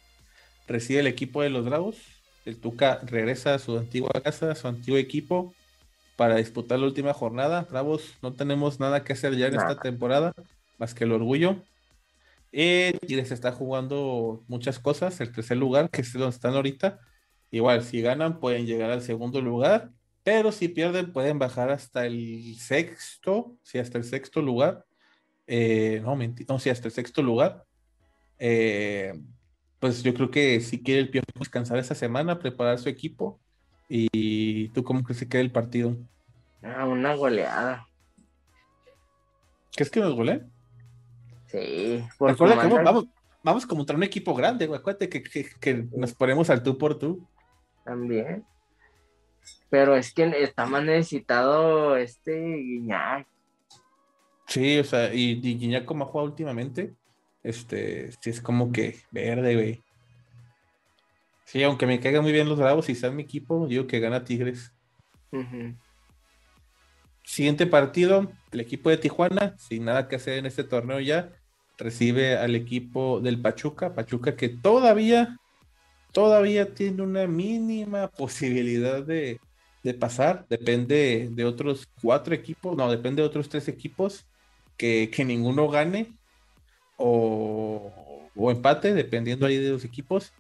recibe el equipo de los Bravos. El Tuca regresa a su antigua casa, a su antiguo equipo para disputar la última jornada. Bravos, no tenemos nada que hacer ya en esta temporada, más que el orgullo. Eh, Tigres está jugando muchas cosas, el tercer lugar, que es donde están ahorita. Igual, si ganan, pueden llegar al segundo lugar, pero si pierden, pueden bajar hasta el sexto, sí, hasta el sexto lugar. Eh, no, mentira, no, sí, hasta el sexto lugar. Eh, pues yo creo que si quiere el Piojo descansar esa semana, preparar su equipo. ¿Y tú cómo crees que quede el partido? Ah, una goleada. ¿Qué es que nos golee? Sí. Recuerda que vamos, vamos contra un equipo grande, güey. Acuérdate que, que, nos ponemos al tú por tú. También. Pero es que está más necesitado este Guiñac. Sí, o sea, y, y como ha jugado últimamente, este, sí es como que verde, güey. Sí, aunque me caigan muy bien los bravos y sean mi equipo, digo que gana Tigres. Siguiente partido, el equipo de Tijuana, sin nada que hacer en este torneo ya, recibe al equipo del Pachuca. Pachuca que todavía, todavía tiene una mínima posibilidad de, pasar. Depende de otros cuatro equipos, no, depende de otros tres equipos que, que ninguno gane o, o empate, dependiendo ahí de los equipos.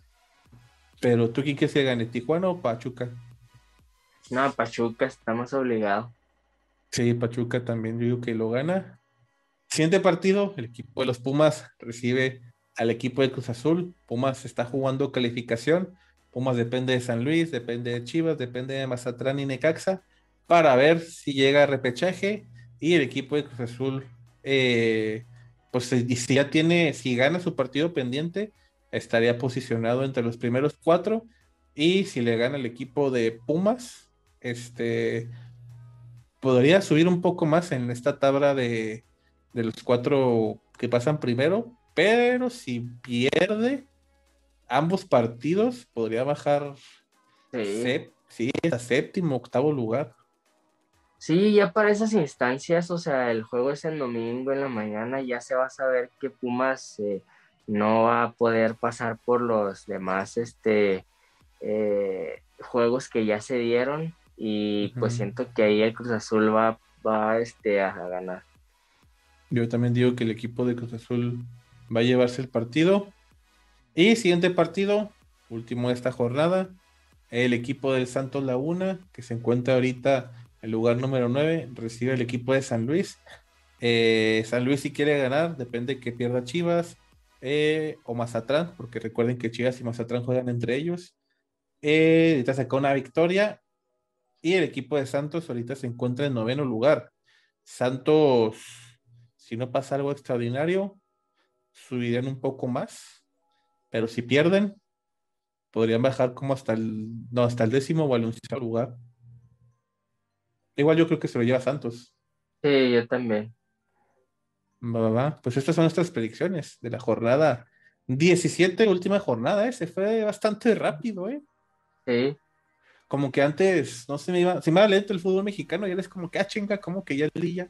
Pero tú quién quieres que gane, Tijuana o Pachuca? No, Pachuca, estamos obligados. Sí, Pachuca también, yo digo que lo gana. Siguiente partido, el equipo de los Pumas recibe al equipo de Cruz Azul. Pumas está jugando calificación. Pumas depende de San Luis, depende de Chivas, depende de Mazatlán y Necaxa para ver si llega a repechaje. Y el equipo de Cruz Azul, eh, pues si ya tiene, si gana su partido pendiente, estaría posicionado entre los primeros cuatro. Y si le gana el equipo de Pumas, este podría subir un poco más en esta tabla de, los cuatro que pasan primero, pero si pierde ambos partidos, podría bajar sí. a séptimo, octavo lugar. Sí, ya para esas instancias, o sea, el juego es el domingo en la mañana, ya se va a saber que Pumas eh, no va a poder pasar por los demás este, eh, juegos que ya se dieron y pues siento que ahí el Cruz Azul va, va este, a, ganar. Yo también digo que el equipo de Cruz Azul va a llevarse el partido. Y siguiente partido, último de esta jornada, el equipo del Santos Laguna, que se encuentra ahorita en lugar número 9, recibe el equipo de San Luis. Eh, San Luis si quiere ganar, depende que pierda Chivas. Eh, o Mazatlán, porque recuerden que Chivas y Mazatlán juegan entre ellos. Eh, ahorita sacó una victoria y el equipo de Santos ahorita se encuentra en noveno lugar. Santos, si no pasa algo extraordinario, subirían un poco más, pero si pierden, podrían bajar como hasta el, no, hasta el décimo o al lugar. Igual yo creo que se lo lleva Santos. Sí, yo también. Pues estas son nuestras predicciones de la jornada 17, última jornada, ¿eh? Se fue bastante rápido, ¿eh? Sí. Como que antes, no se me iba, se me iba lento el fútbol mexicano y eres como que, ah, chinga, como que ya brilla.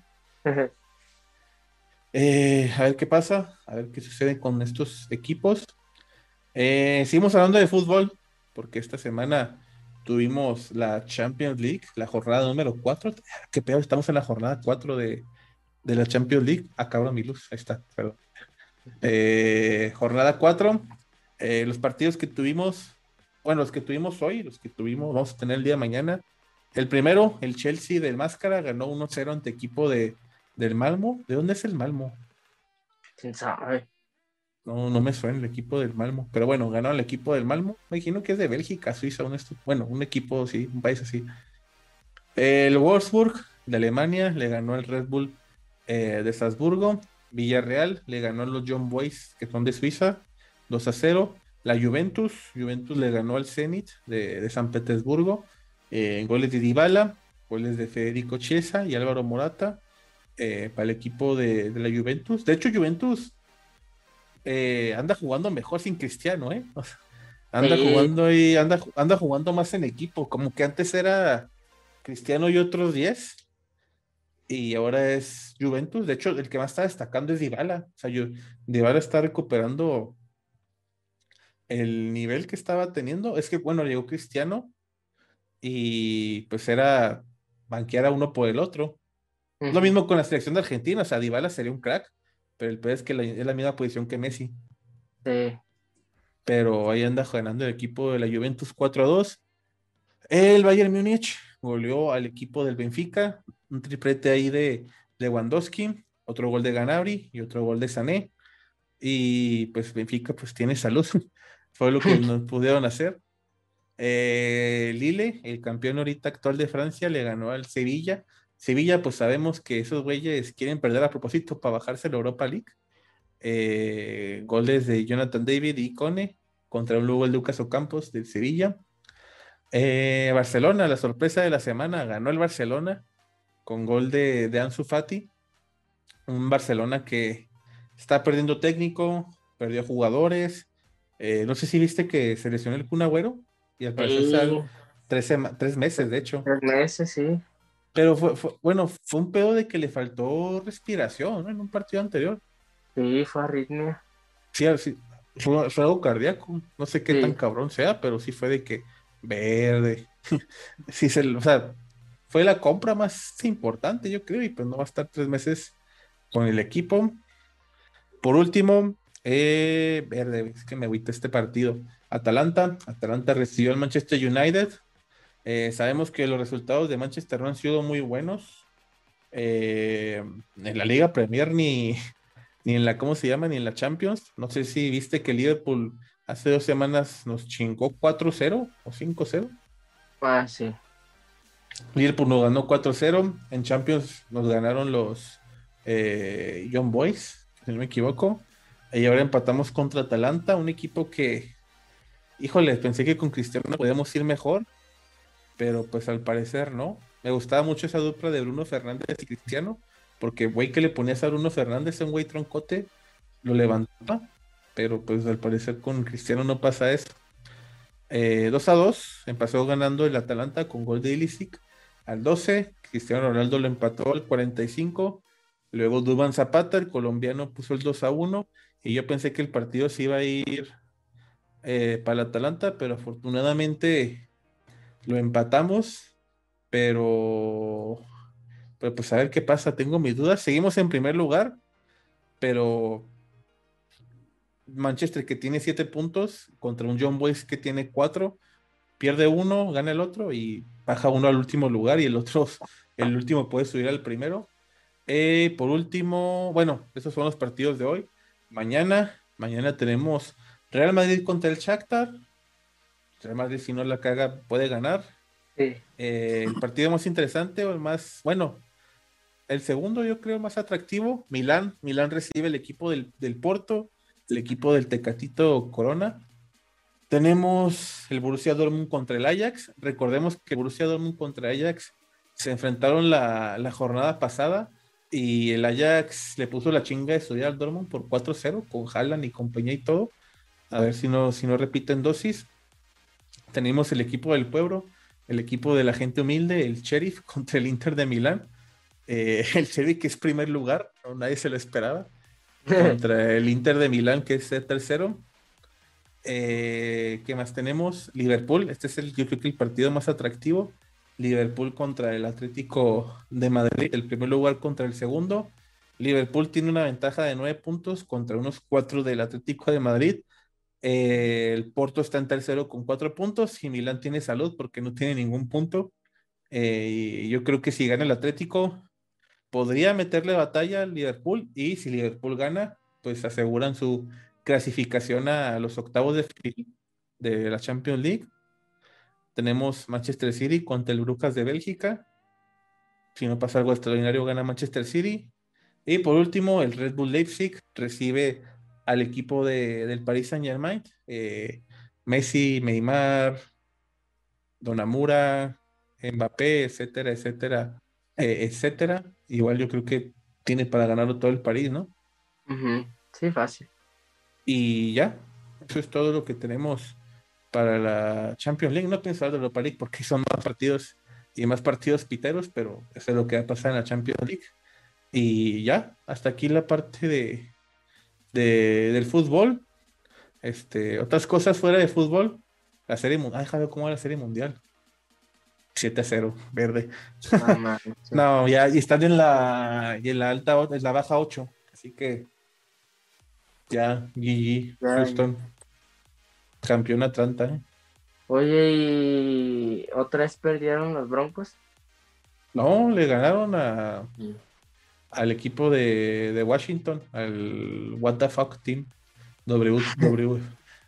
eh, a ver qué pasa, a ver qué sucede con estos equipos. Eh, seguimos hablando de fútbol, porque esta semana tuvimos la Champions League, la jornada número 4. Qué peor, estamos en la jornada 4 de, de la Champions League. Acaba mi luz, ahí está, perdón. Eh, jornada 4. Eh, los partidos que tuvimos, bueno, los que tuvimos hoy, los que tuvimos, vamos a tener el día de mañana. El primero, el Chelsea del Máscara, ganó 1-0 ante equipo de, del Malmo. ¿De dónde es el Malmo? ¿Quién sabe? No, no me suena el equipo del Malmo. Pero bueno, ganó el equipo del Malmo. Me imagino que es de Bélgica, Suiza, un bueno, un equipo, sí, un país así. El Wolfsburg de Alemania le ganó el Red Bull eh, de Salzburgo. Villarreal le ganó a los John Boys, que son de Suiza, 2 a 0. La Juventus, Juventus le ganó al Zenit de, San Petersburgo. Eh, goles de Dybala, goles de Federico Chiesa y Álvaro Morata eh, para el equipo de, la Juventus. De hecho, Juventus anda jugando mejor sin Cristiano, anda jugando y anda, anda jugando más en equipo, como que antes era Cristiano y otros 10 y ahora es Juventus. De hecho, el que más está destacando es Dybala. O sea, yo, Dybala está recuperando el nivel que estaba teniendo. Es que, bueno, llegó Cristiano y pues era banquear a uno por el otro. Lo mismo con la selección de Argentina. O sea, Dybala sería un crack, pero el peor es que es la misma posición que Messi. Sí. Pero ahí anda ganando el equipo de la Juventus 4 a 2. El Bayern Múnich goleó al equipo del Benfica, un triplete ahí de Lewandowski, otro gol de Ganabri y otro gol de Sané. Y pues Benfica pues tiene salud, (laughs) fue lo que (laughs) nos pudieron hacer. Eh, Lille, el campeón ahorita actual de Francia, le ganó al Sevilla. Sevilla, pues sabemos que esos güeyes quieren perder a propósito para bajarse la Europa League. Eh, goles de Jonathan David y Cone contra un Lugo Lucas Ocampos del Sevilla. Eh, Barcelona, la sorpresa de la semana, ganó el Barcelona con gol de, de Ansu Fati. Un Barcelona que está perdiendo técnico, perdió jugadores. no sé si viste que se lesionó el Kun Agüero. Y al parecer tres, meses, de hecho. Tres meses, sí. Pero fue, bueno, fue un pedo de que le faltó respiración ¿no? en un partido anterior. Sí, fue arritmia. Sí, sí fue, algo cardíaco. No sé qué tan cabrón sea, pero sí fue de que verde. (laughs) sí, se, o sea, fue la compra más importante, yo creo, y pues no va a estar tres meses con el equipo. Por último, eh, verde, es que me agüita este partido. Atalanta. Atalanta recibió al Manchester United. Eh, sabemos que los resultados de Manchester no han sido muy buenos. Eh, en la Liga Premier ni, (laughs) ni en la, ¿cómo se llama? Ni en la Champions. No sé si viste que Liverpool hace dos semanas nos chingó 4-0 o 5-0. Ah, sí. Liverpool nos ganó 4-0. En Champions nos ganaron los eh, Young Boys, si no me equivoco. Y ahora empatamos contra Atalanta, un equipo que híjole, pensé que con Cristiano podíamos ir mejor, pero pues al parecer no. Me gustaba mucho esa dupla de Bruno Fernández y Cristiano, porque güey que le ponías a Bruno Fernández, un güey troncote, lo levantaba, pero pues al parecer con Cristiano no pasa eso. 2 eh, a 2, empezó ganando el Atalanta con gol de Ilicic al 12, Cristiano Ronaldo lo empató al 45, luego Duban Zapata, el colombiano, puso el 2 a 1, y yo pensé que el partido se iba a ir eh, para el Atalanta, pero afortunadamente lo empatamos. Pero, pero pues a ver qué pasa, tengo mis dudas. Seguimos en primer lugar, pero Manchester que tiene siete puntos contra un John Boyce que tiene cuatro, pierde uno, gana el otro y baja uno al último lugar y el otro, el último puede subir al primero. Eh, por último, bueno, esos son los partidos de hoy. Mañana, mañana tenemos Real Madrid contra el Shakhtar. Real Madrid si no la caga puede ganar. Eh, el partido más interesante o el más, bueno, el segundo yo creo más atractivo, Milán. Milán recibe el equipo del, Porto, el equipo del Tecatito Corona. Tenemos el Borussia Dortmund contra el Ajax. Recordemos que Borussia Dortmund contra Ajax se enfrentaron la, la jornada pasada y el Ajax le puso la chinga de estudiar al Dortmund por 4-0 con Haaland y compañía y todo. A ver si no, si no repiten dosis. Tenemos el equipo del pueblo, el equipo de la gente humilde, el Sheriff (laughs) contra el Inter de Milán. Eh, el Sheriff que es primer lugar, nadie se lo esperaba. Contra (laughs) el Inter de Milán que es el tercero. Eh, ¿Qué más tenemos? Liverpool, este es el, yo creo que el partido más atractivo. Liverpool contra el Atlético de Madrid, el primer lugar contra el segundo. Liverpool tiene una ventaja de nueve puntos contra unos cuatro del Atlético de Madrid. El Porto está en tercero con cuatro puntos y Milán tiene salud porque no tiene ningún punto. Eh, yo creo que si gana el Atlético, podría meterle batalla al Liverpool y si Liverpool gana, pues aseguran su clasificación a los octavos de, de la Champions League. Tenemos Manchester City contra el Brujas de Bélgica. Si no pasa algo extraordinario, gana Manchester City. Y por último, el Red Bull Leipzig recibe al equipo de, del Paris Saint Germain. Eh, Messi, Neymar, Donamura, Mbappé, etcétera, etcétera, eh, etcétera. Igual yo creo que tiene para ganarlo todo el París, ¿no? Sí, fácil. Y ya, eso es todo lo que tenemos para la Champions League. No pienso hablar de Europa League porque son más partidos y más partidos piteros, pero eso es lo que va a pasar en la Champions League. Y ya, hasta aquí la parte de, de, del fútbol. Este, otras cosas fuera de fútbol. La serie mundial. Ah, cómo va la serie mundial. 7 a 0, verde. (laughs) No, ya y están en la, en la alta, en la baja 8. Así que Ya, GG, Houston. Campeón Atlanta. ¿eh? Oye, ¿y otra vez perdieron los Broncos? No, le ganaron a, al equipo de, de, Washington, al What the Fuck Team. W, w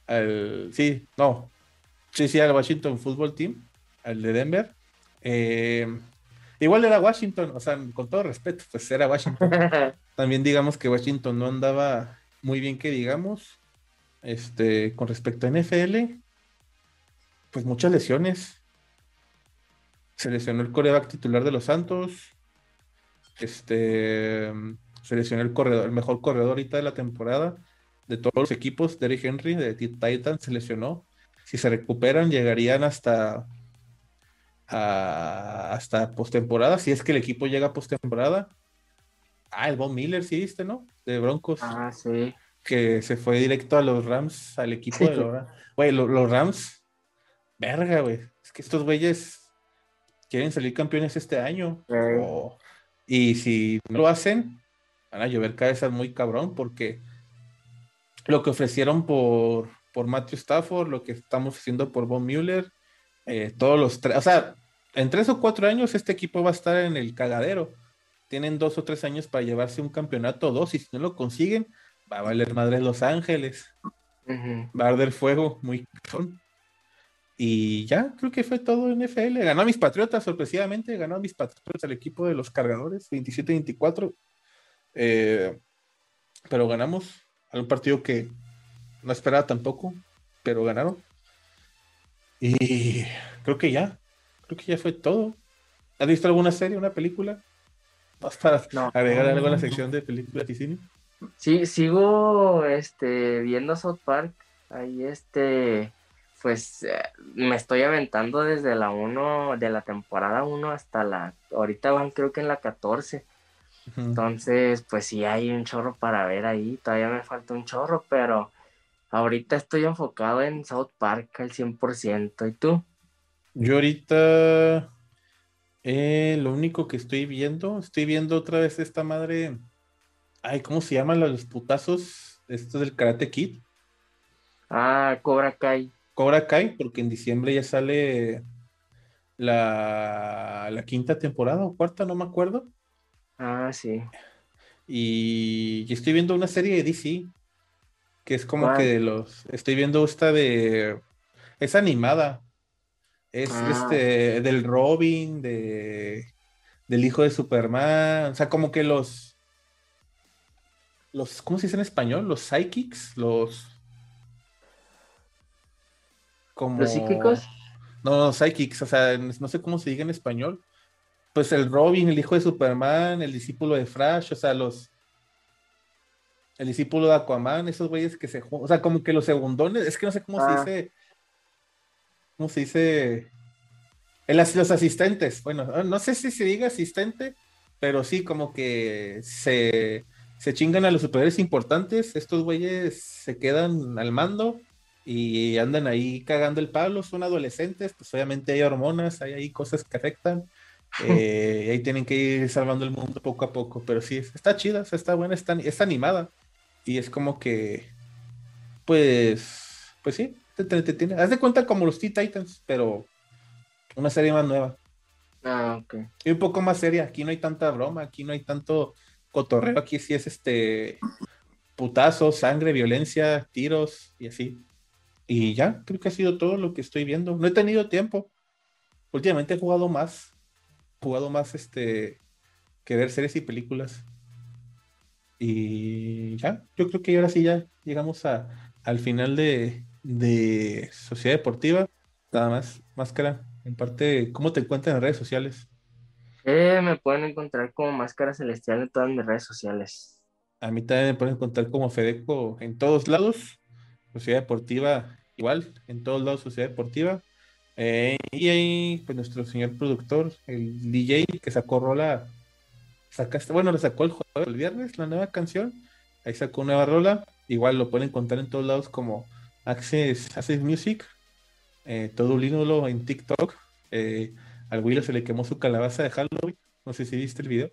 al, sí, no. Sí, sí, al Washington Football Team, al de Denver. Eh, igual era Washington, o sea, con todo respeto, pues era Washington. (laughs) También digamos que Washington no andaba muy bien que digamos. Este, con respecto a NFL, pues muchas lesiones. Se lesionó el coreback titular de los Santos. Este, se lesionó el corredor, el mejor corredor ahorita de la temporada de todos los equipos. Derrick Henry de Titan se lesionó. Si se recuperan, llegarían hasta hasta postemporada. Si es que el equipo llega a postemporada. Ah, el Von Miller, sí viste, ¿no? De Broncos. Ah, sí que se fue directo a los Rams, al equipo de los Rams. Güey, los, Rams, verga, güey. Es que estos güeyes quieren salir campeones este año. Y si no lo hacen, van a llover cabezas muy cabrón, porque lo que ofrecieron por, por Matthew Stafford, lo que estamos haciendo por Von Mueller, eh, todos los tres, o sea, en tres o cuatro años este equipo va a estar en el cagadero. Tienen dos o tres años para llevarse un campeonato, dos, y si no lo consiguen, va a valer madre Los Ángeles. Va a arder fuego muy Y ya, creo que fue todo en NFL. Ganó a mis Patriotas, sorpresivamente, ganó a mis Patriotas el equipo de los cargadores, 27-24. Eh, pero ganamos a un partido que no esperaba tampoco, pero ganaron. Y creo que ya, creo que ya fue todo. ¿Has visto alguna serie, una película? ¿Vas para agregar algo a la sección de películas y cine? Sí, sigo este, viendo South Park. Ahí este, pues eh, me estoy aventando desde la 1, de la temporada 1 hasta la, ahorita van creo que en la 14. Entonces, pues sí hay un chorro para ver ahí, todavía me falta un chorro, pero ahorita estoy enfocado en South Park al 100%. ¿Y tú? Yo ahorita, eh, lo único que estoy viendo, estoy viendo otra vez esta madre Ay, ¿cómo se llaman los putazos? Esto del Karate Kid. Ah, Cobra Kai. Cobra Kai, porque en diciembre ya sale la, la quinta temporada o cuarta, no me acuerdo. Ah, sí. Y, estoy viendo una serie de DC, que es como que de los... Estoy viendo esta de... Es animada. Es ah. este del Robin, de del hijo de Superman. O sea, como que los los, ¿cómo se dice en español? Los psychics, los... Como... ¿Los psíquicos? No, no, psychics, o sea, no sé cómo se diga en español. Pues el Robin, el hijo de Superman, el discípulo de Flash, o sea, los... El discípulo de Aquaman, esos güeyes que se... O sea, como que los segundones, es que no sé cómo se ah. dice... ¿Cómo se dice? El, los asistentes, bueno, no sé si se diga asistente, pero sí como que se se chingan a los superhéroes importantes, estos güeyes se quedan al mando y andan ahí cagando el palo, son adolescentes, pues obviamente hay hormonas, hay ahí cosas que afectan, (laughs) eh, y ahí tienen que ir salvando el mundo poco a poco, pero sí, está chida, está buena, está, está animada, y es como que, pues, pues sí, te, te, haz de cuenta como los Teen Titans, pero una serie más nueva. Ah, ok. Y un poco más seria, aquí no hay tanta broma, aquí no hay tanto cotorreo aquí sí es este putazos, sangre, violencia, tiros y así. Y ya, creo que ha sido todo lo que estoy viendo. No he tenido tiempo. Últimamente he jugado más. Jugado más este que ver series y películas. Y ya, yo creo que ahora sí ya llegamos a, al final de, de Sociedad Deportiva. Nada más, máscara. En parte, ¿cómo te encuentras en redes sociales? Eh, me pueden encontrar como Máscara Celestial en todas mis redes sociales. A mí también me pueden encontrar como Fedeco en todos lados. Sociedad Deportiva, igual, en todos lados, Sociedad Deportiva. Eh, y ahí, pues nuestro señor productor, el DJ que sacó rola, sacaste, bueno, le sacó el jueves, el viernes, la nueva canción. Ahí sacó una nueva rola. Igual lo pueden encontrar en todos lados como Access, Access Music. Eh, todo un ídolo en TikTok. Eh, al Willow se le quemó su calabaza de Halloween. No sé si viste el video.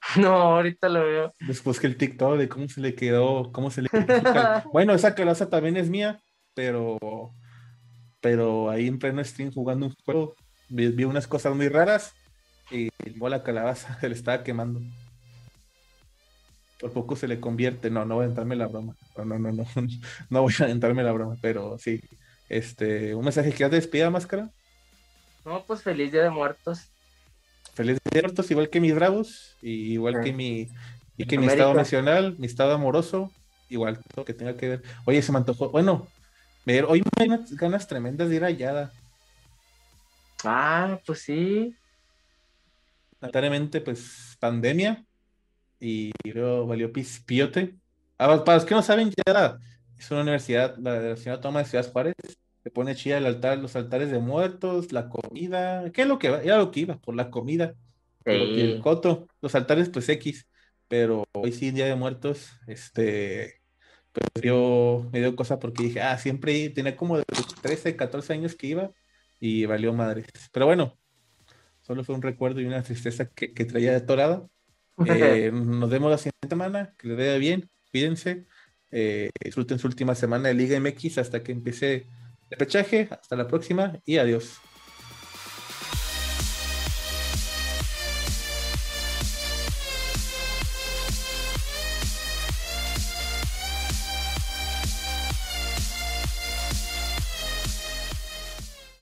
(laughs) No, ahorita lo veo. Después que el TikTok de cómo se le quedó, cómo se le (laughs) Bueno, esa calabaza también es mía, pero pero ahí en pleno stream jugando un juego vi, unas cosas muy raras y la calabaza (laughs) se le estaba quemando. Por poco se le convierte. No, no voy a entrarme la broma. No, no, no, no. (laughs) No voy a entrarme la broma, pero sí. Este, un mensaje que ya te despida, máscara. No, pues feliz día de muertos. Feliz día de muertos, igual que mis bravos, y igual que mi, y que mi estado nacional, mi estado amoroso, igual todo que tenga que ver. Oye, se me antojó. Bueno, hoy me hay unas ganas tremendas de ir allá. Ah, pues sí. Lamentablemente, pues, pandemia. Y luego valió piote. Ah, para los que no saben, ya es una universidad, la de la señora Toma de Ciudad Juárez. Se pone chida el altar, los altares de muertos, la comida. ¿Qué es lo que va? Era lo que iba, por la comida. El coto, los altares, pues X. Pero hoy sí, Día de Muertos, este, pues dio, me dio cosa porque dije, ah, siempre tenía como de 13, 14 años que iba y valió madres. Pero bueno, solo fue un recuerdo y una tristeza que, traía de torada. Eh, (laughs) nos vemos la siguiente semana, que les vaya bien, cuídense, eh, disfruten su última semana de Liga MX hasta que empiece el pechaje. Hasta la próxima y adiós.